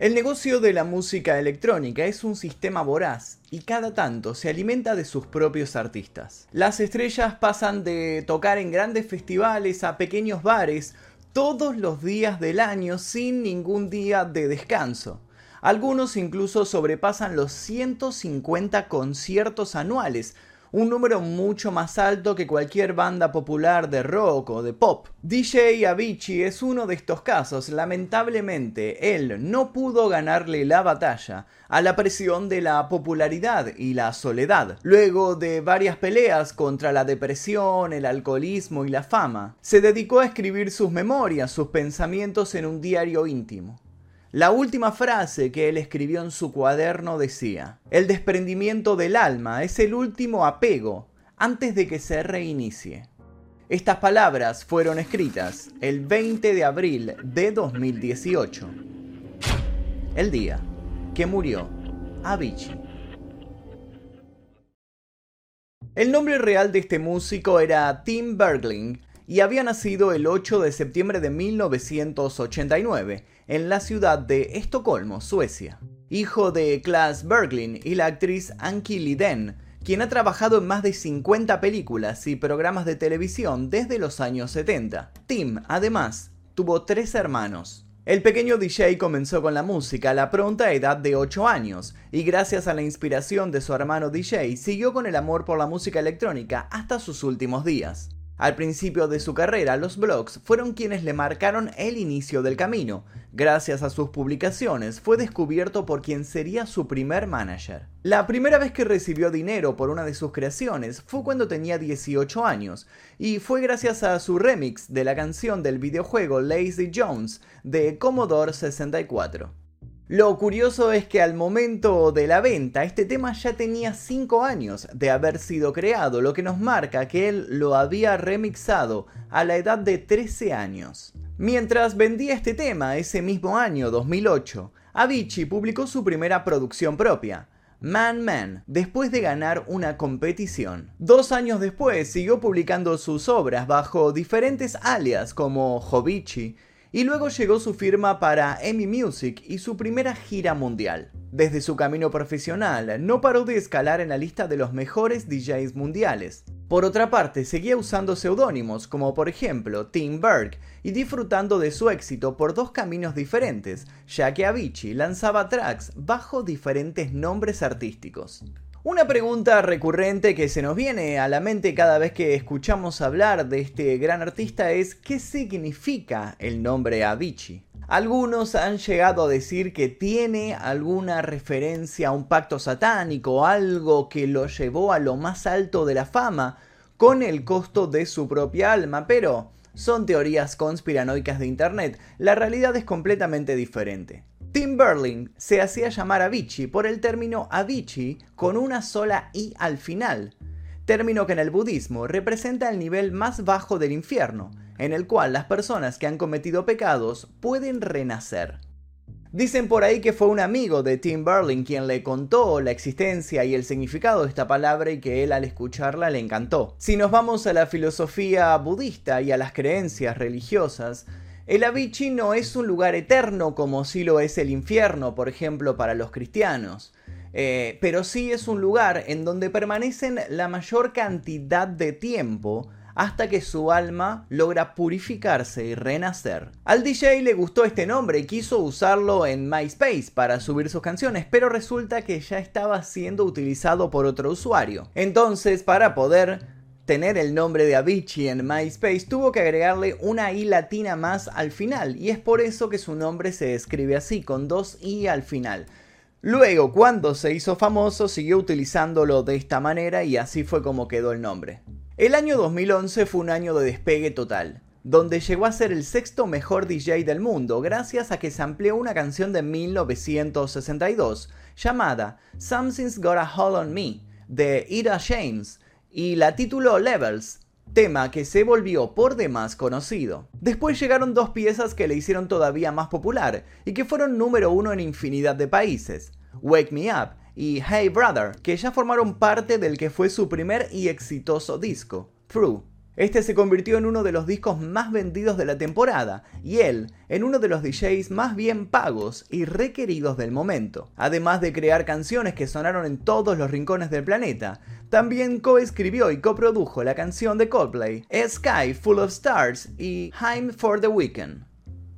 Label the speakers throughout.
Speaker 1: El negocio de la música electrónica es un sistema voraz y cada tanto se alimenta de sus propios artistas. Las estrellas pasan de tocar en grandes festivales a pequeños bares todos los días del año sin ningún día de descanso. Algunos incluso sobrepasan los 150 conciertos anuales, un número mucho más alto que cualquier banda popular de rock o de pop. DJ Avicii es uno de estos casos. Lamentablemente, él no pudo ganarle la batalla a la presión de la popularidad y la soledad. Luego de varias peleas contra la depresión, el alcoholismo y la fama, se dedicó a escribir sus memorias, sus pensamientos en un diario íntimo. La última frase que él escribió en su cuaderno decía, el desprendimiento del alma es el último apego antes de que se reinicie. Estas palabras fueron escritas el 20 de abril de 2018, el día que murió Avicii. El nombre real de este músico era Tim Bergling y había nacido el 8 de septiembre de 1989 en la ciudad de Estocolmo, Suecia. Hijo de Klas Berglin y la actriz Anki Liden, quien ha trabajado en más de 50 películas y programas de televisión desde los años 70. Tim, además, tuvo tres hermanos. El pequeño DJ comenzó con la música a la pronta edad de 8 años y gracias a la inspiración de su hermano DJ siguió con el amor por la música electrónica hasta sus últimos días. Al principio de su carrera, los blogs fueron quienes le marcaron el inicio del camino. Gracias a sus publicaciones, fue descubierto por quien sería su primer manager. La primera vez que recibió dinero por una de sus creaciones fue cuando tenía 18 años, y fue gracias a su remix de la canción del videojuego Lazy Jones de Commodore 64. Lo curioso es que al momento de la venta este tema ya tenía 5 años de haber sido creado, lo que nos marca que él lo había remixado a la edad de 13 años. Mientras vendía este tema ese mismo año 2008, Avicii publicó su primera producción propia, Man Man, después de ganar una competición. Dos años después siguió publicando sus obras bajo diferentes alias como Jovici, y luego llegó su firma para EMI Music y su primera gira mundial. Desde su camino profesional, no paró de escalar en la lista de los mejores DJs mundiales. Por otra parte, seguía usando seudónimos como por ejemplo Tim Berg y disfrutando de su éxito por dos caminos diferentes, ya que Avicii lanzaba tracks bajo diferentes nombres artísticos. Una pregunta recurrente que se nos viene a la mente cada vez que escuchamos hablar de este gran artista es ¿qué significa el nombre Avicii? Algunos han llegado a decir que tiene alguna referencia a un pacto satánico, algo que lo llevó a lo más alto de la fama, con el costo de su propia alma, pero son teorías conspiranoicas de Internet, la realidad es completamente diferente. Tim Berling se hacía llamar Avicii por el término Avicii con una sola i al final, término que en el budismo representa el nivel más bajo del infierno, en el cual las personas que han cometido pecados pueden renacer. Dicen por ahí que fue un amigo de Tim Berling quien le contó la existencia y el significado de esta palabra y que él al escucharla le encantó. Si nos vamos a la filosofía budista y a las creencias religiosas, el Avicii no es un lugar eterno como si lo es el infierno, por ejemplo, para los cristianos. Eh, pero sí es un lugar en donde permanecen la mayor cantidad de tiempo hasta que su alma logra purificarse y renacer. Al DJ le gustó este nombre y quiso usarlo en MySpace para subir sus canciones, pero resulta que ya estaba siendo utilizado por otro usuario. Entonces, para poder tener el nombre de Avicii en MySpace, tuvo que agregarle una I latina más al final, y es por eso que su nombre se escribe así, con dos I al final. Luego, cuando se hizo famoso, siguió utilizándolo de esta manera y así fue como quedó el nombre. El año 2011 fue un año de despegue total, donde llegó a ser el sexto mejor DJ del mundo gracias a que se amplió una canción de 1962 llamada Something's Got a Hold on Me de Ida James, y la tituló Levels, tema que se volvió por demás conocido. Después llegaron dos piezas que le hicieron todavía más popular y que fueron número uno en infinidad de países, Wake Me Up y Hey Brother, que ya formaron parte del que fue su primer y exitoso disco, True. Este se convirtió en uno de los discos más vendidos de la temporada y él en uno de los DJs más bien pagos y requeridos del momento. Además de crear canciones que sonaron en todos los rincones del planeta, también coescribió y coprodujo la canción de Coldplay, Sky Full of Stars y Time for the Weekend.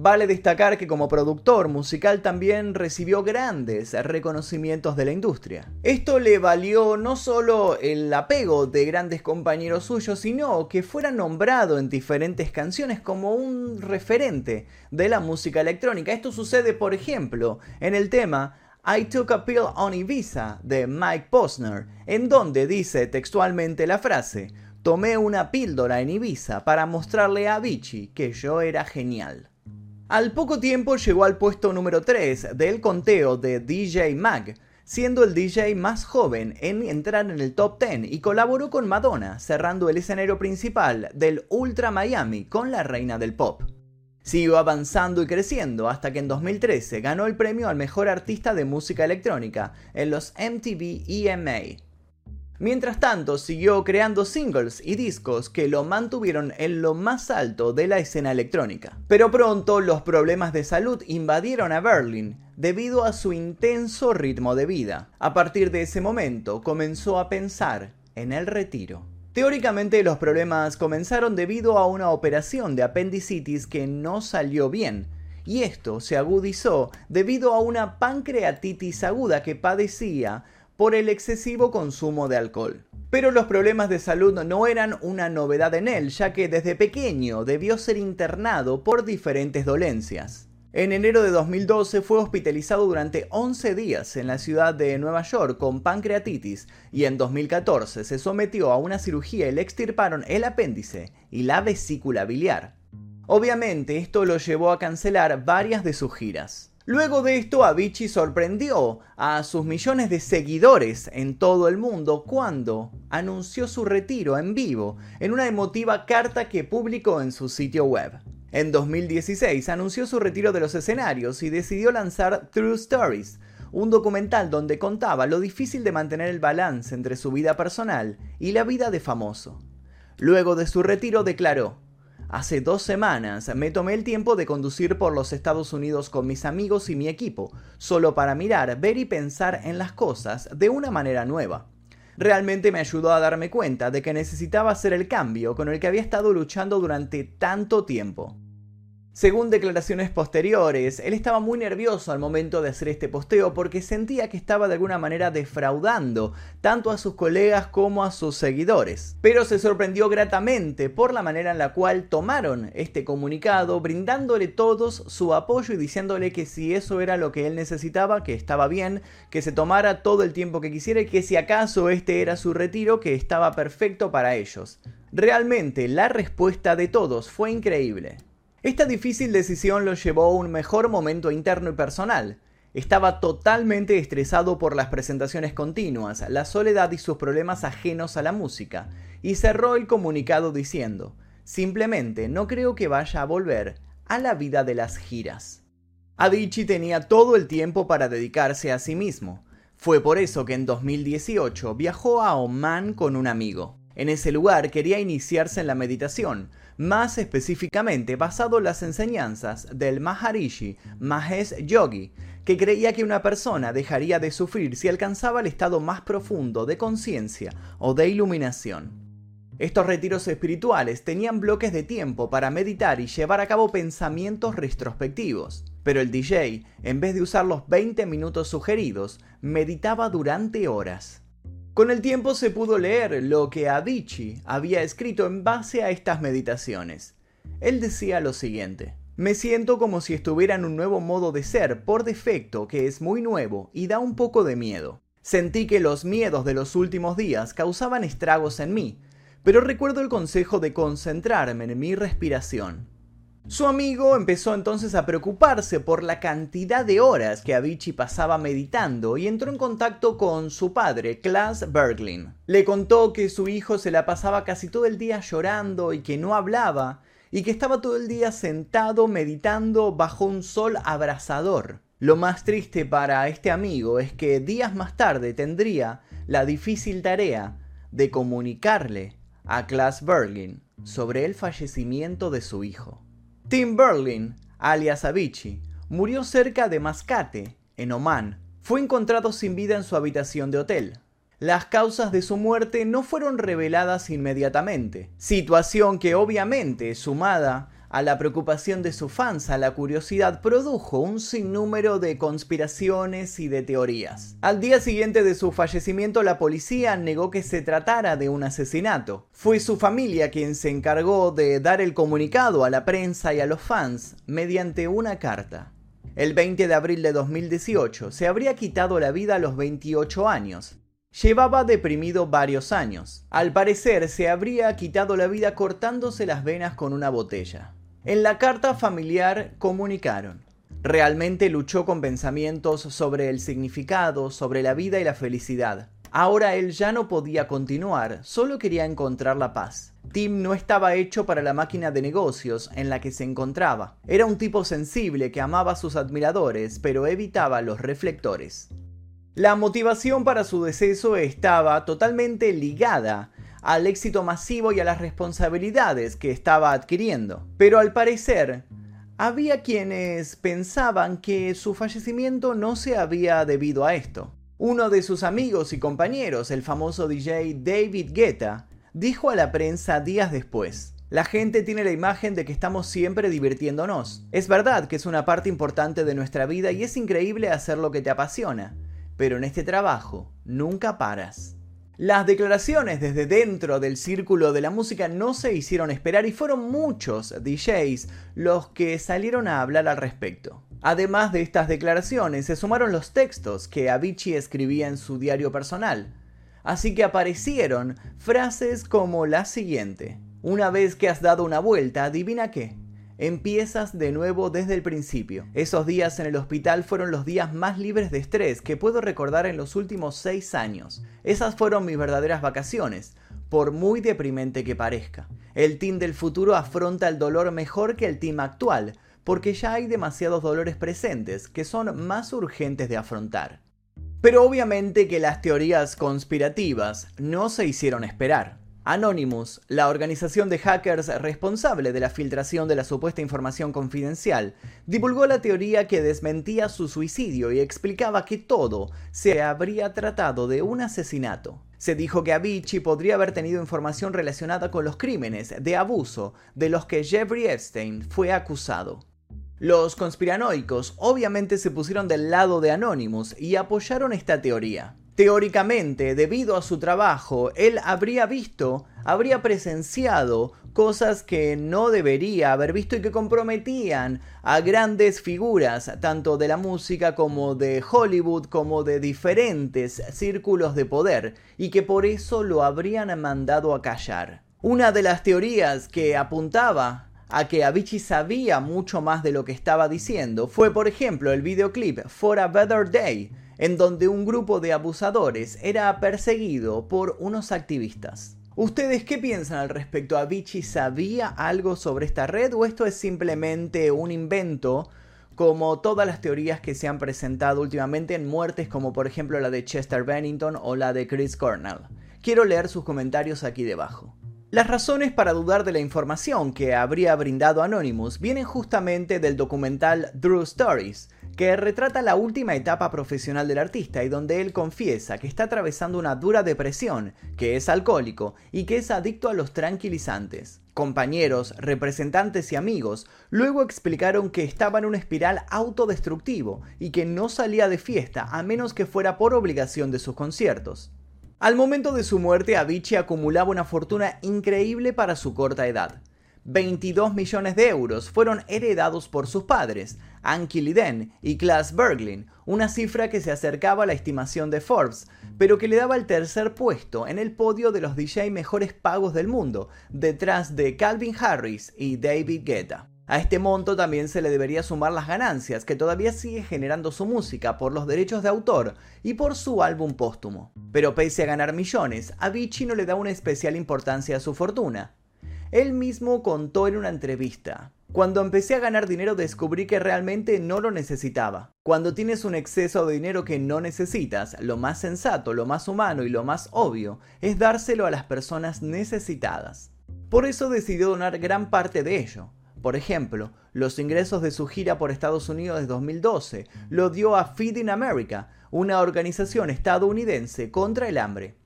Speaker 1: Vale destacar que como productor musical también recibió grandes reconocimientos de la industria. Esto le valió no solo el apego de grandes compañeros suyos, sino que fuera nombrado en diferentes canciones como un referente de la música electrónica. Esto sucede, por ejemplo, en el tema I Took a Pill on Ibiza de Mike Posner, en donde dice textualmente la frase, tomé una píldora en Ibiza para mostrarle a Vichy que yo era genial. Al poco tiempo llegó al puesto número 3 del conteo de DJ Mag, siendo el DJ más joven en entrar en el top 10 y colaboró con Madonna, cerrando el escenario principal del Ultra Miami con la reina del pop. Siguió avanzando y creciendo hasta que en 2013 ganó el premio al mejor artista de música electrónica en los MTV EMA. Mientras tanto, siguió creando singles y discos que lo mantuvieron en lo más alto de la escena electrónica. Pero pronto los problemas de salud invadieron a Berlin debido a su intenso ritmo de vida. A partir de ese momento comenzó a pensar en el retiro. Teóricamente los problemas comenzaron debido a una operación de apendicitis que no salió bien, y esto se agudizó debido a una pancreatitis aguda que padecía por el excesivo consumo de alcohol. Pero los problemas de salud no eran una novedad en él, ya que desde pequeño debió ser internado por diferentes dolencias. En enero de 2012 fue hospitalizado durante 11 días en la ciudad de Nueva York con pancreatitis y en 2014 se sometió a una cirugía y le extirparon el apéndice y la vesícula biliar. Obviamente esto lo llevó a cancelar varias de sus giras. Luego de esto, Avicii sorprendió a sus millones de seguidores en todo el mundo cuando anunció su retiro en vivo en una emotiva carta que publicó en su sitio web. En 2016 anunció su retiro de los escenarios y decidió lanzar True Stories, un documental donde contaba lo difícil de mantener el balance entre su vida personal y la vida de famoso. Luego de su retiro declaró, Hace dos semanas me tomé el tiempo de conducir por los Estados Unidos con mis amigos y mi equipo, solo para mirar, ver y pensar en las cosas de una manera nueva. Realmente me ayudó a darme cuenta de que necesitaba hacer el cambio con el que había estado luchando durante tanto tiempo. Según declaraciones posteriores, él estaba muy nervioso al momento de hacer este posteo porque sentía que estaba de alguna manera defraudando tanto a sus colegas como a sus seguidores. Pero se sorprendió gratamente por la manera en la cual tomaron este comunicado, brindándole todos su apoyo y diciéndole que si eso era lo que él necesitaba, que estaba bien, que se tomara todo el tiempo que quisiera y que si acaso este era su retiro, que estaba perfecto para ellos. Realmente la respuesta de todos fue increíble. Esta difícil decisión lo llevó a un mejor momento interno y personal. Estaba totalmente estresado por las presentaciones continuas, la soledad y sus problemas ajenos a la música, y cerró el comunicado diciendo, simplemente no creo que vaya a volver a la vida de las giras. Adichie tenía todo el tiempo para dedicarse a sí mismo. Fue por eso que en 2018 viajó a Oman con un amigo. En ese lugar quería iniciarse en la meditación, más específicamente basado en las enseñanzas del Maharishi Mahesh Yogi, que creía que una persona dejaría de sufrir si alcanzaba el estado más profundo de conciencia o de iluminación. Estos retiros espirituales tenían bloques de tiempo para meditar y llevar a cabo pensamientos retrospectivos, pero el DJ, en vez de usar los 20 minutos sugeridos, meditaba durante horas. Con el tiempo se pudo leer lo que Avicii había escrito en base a estas meditaciones. Él decía lo siguiente. Me siento como si estuviera en un nuevo modo de ser por defecto que es muy nuevo y da un poco de miedo. Sentí que los miedos de los últimos días causaban estragos en mí, pero recuerdo el consejo de concentrarme en mi respiración. Su amigo empezó entonces a preocuparse por la cantidad de horas que Avicii pasaba meditando y entró en contacto con su padre, Klaas Berglin. Le contó que su hijo se la pasaba casi todo el día llorando y que no hablaba, y que estaba todo el día sentado meditando bajo un sol abrasador. Lo más triste para este amigo es que días más tarde tendría la difícil tarea de comunicarle a Klaas Berglin sobre el fallecimiento de su hijo. Tim Berlin, alias Avicii, murió cerca de Mascate, en Omán. Fue encontrado sin vida en su habitación de hotel. Las causas de su muerte no fueron reveladas inmediatamente, situación que obviamente, sumada a la preocupación de sus fans, a la curiosidad, produjo un sinnúmero de conspiraciones y de teorías. Al día siguiente de su fallecimiento, la policía negó que se tratara de un asesinato. Fue su familia quien se encargó de dar el comunicado a la prensa y a los fans mediante una carta. El 20 de abril de 2018 se habría quitado la vida a los 28 años, Llevaba deprimido varios años. Al parecer se habría quitado la vida cortándose las venas con una botella. En la carta familiar comunicaron. Realmente luchó con pensamientos sobre el significado, sobre la vida y la felicidad. Ahora él ya no podía continuar, solo quería encontrar la paz. Tim no estaba hecho para la máquina de negocios en la que se encontraba. Era un tipo sensible que amaba a sus admiradores, pero evitaba los reflectores. La motivación para su deceso estaba totalmente ligada al éxito masivo y a las responsabilidades que estaba adquiriendo. Pero al parecer, había quienes pensaban que su fallecimiento no se había debido a esto. Uno de sus amigos y compañeros, el famoso DJ David Guetta, dijo a la prensa días después, la gente tiene la imagen de que estamos siempre divirtiéndonos. Es verdad que es una parte importante de nuestra vida y es increíble hacer lo que te apasiona pero en este trabajo nunca paras. Las declaraciones desde dentro del círculo de la música no se hicieron esperar y fueron muchos DJs los que salieron a hablar al respecto. Además de estas declaraciones, se sumaron los textos que Avicii escribía en su diario personal. Así que aparecieron frases como la siguiente. Una vez que has dado una vuelta, adivina qué empiezas de nuevo desde el principio. Esos días en el hospital fueron los días más libres de estrés que puedo recordar en los últimos seis años. Esas fueron mis verdaderas vacaciones, por muy deprimente que parezca. El team del futuro afronta el dolor mejor que el team actual, porque ya hay demasiados dolores presentes que son más urgentes de afrontar. Pero obviamente que las teorías conspirativas no se hicieron esperar. Anonymous, la organización de hackers responsable de la filtración de la supuesta información confidencial, divulgó la teoría que desmentía su suicidio y explicaba que todo se habría tratado de un asesinato. Se dijo que Avicii podría haber tenido información relacionada con los crímenes de abuso de los que Jeffrey Epstein fue acusado. Los conspiranoicos obviamente se pusieron del lado de Anonymous y apoyaron esta teoría. Teóricamente, debido a su trabajo, él habría visto, habría presenciado cosas que no debería haber visto y que comprometían a grandes figuras, tanto de la música como de Hollywood, como de diferentes círculos de poder, y que por eso lo habrían mandado a callar. Una de las teorías que apuntaba a que Avicii sabía mucho más de lo que estaba diciendo fue, por ejemplo, el videoclip For a Better Day, en donde un grupo de abusadores era perseguido por unos activistas. ¿Ustedes qué piensan al respecto? ¿Avicii sabía algo sobre esta red o esto es simplemente un invento como todas las teorías que se han presentado últimamente en muertes como por ejemplo la de Chester Bennington o la de Chris Cornell? Quiero leer sus comentarios aquí debajo. Las razones para dudar de la información que habría brindado Anonymous vienen justamente del documental Drew Stories, que retrata la última etapa profesional del artista y donde él confiesa que está atravesando una dura depresión, que es alcohólico y que es adicto a los tranquilizantes. Compañeros, representantes y amigos luego explicaron que estaba en una espiral autodestructivo y que no salía de fiesta a menos que fuera por obligación de sus conciertos. Al momento de su muerte, Avicii acumulaba una fortuna increíble para su corta edad. 22 millones de euros fueron heredados por sus padres, Anki Liden y Klaas Berglin, una cifra que se acercaba a la estimación de Forbes, pero que le daba el tercer puesto en el podio de los DJ mejores pagos del mundo, detrás de Calvin Harris y David Guetta. A este monto también se le debería sumar las ganancias que todavía sigue generando su música por los derechos de autor y por su álbum póstumo. Pero pese a ganar millones, Avicii no le da una especial importancia a su fortuna. Él mismo contó en una entrevista. Cuando empecé a ganar dinero descubrí que realmente no lo necesitaba. Cuando tienes un exceso de dinero que no necesitas, lo más sensato, lo más humano y lo más obvio es dárselo a las personas necesitadas. Por eso decidió donar gran parte de ello. Por ejemplo, los ingresos de su gira por Estados Unidos de 2012 lo dio a Feeding America, una organización estadounidense contra el hambre.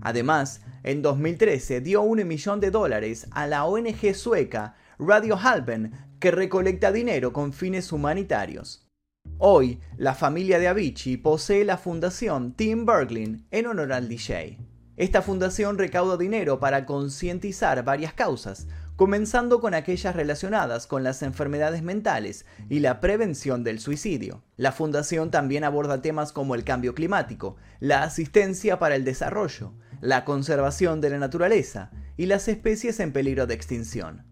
Speaker 1: Además, en 2013 dio un millón de dólares a la ONG sueca Radio Halben, que recolecta dinero con fines humanitarios. Hoy, la familia de Avicii posee la fundación Tim Berglin en honor al DJ. Esta fundación recauda dinero para concientizar varias causas, comenzando con aquellas relacionadas con las enfermedades mentales y la prevención del suicidio. La fundación también aborda temas como el cambio climático, la asistencia para el desarrollo, la conservación de la naturaleza y las especies en peligro de extinción.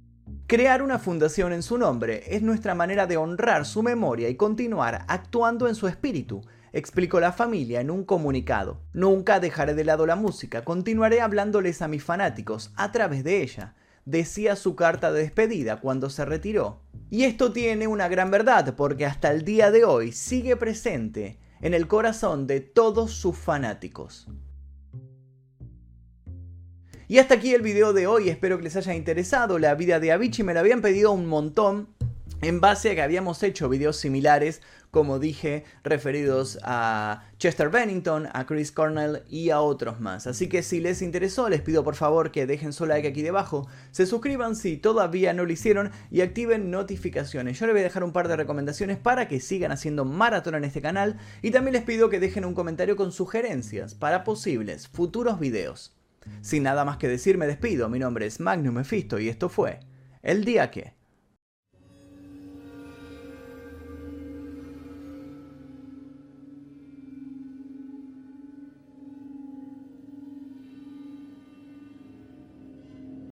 Speaker 1: Crear una fundación en su nombre es nuestra manera de honrar su memoria y continuar actuando en su espíritu, explicó la familia en un comunicado. Nunca dejaré de lado la música, continuaré hablándoles a mis fanáticos a través de ella decía su carta de despedida cuando se retiró. Y esto tiene una gran verdad porque hasta el día de hoy sigue presente en el corazón de todos sus fanáticos. Y hasta aquí el video de hoy, espero que les haya interesado la vida de Avicii, me lo habían pedido un montón en base a que habíamos hecho videos similares, como dije, referidos a Chester Bennington, a Chris Cornell y a otros más. Así que si les interesó, les pido por favor que dejen su like aquí debajo, se suscriban si todavía no lo hicieron y activen notificaciones. Yo les voy a dejar un par de recomendaciones para que sigan haciendo maratón en este canal y también les pido que dejen un comentario con sugerencias para posibles futuros videos. Sin nada más que decir, me despido. Mi nombre es Magnum Mephisto y esto fue El Día Que.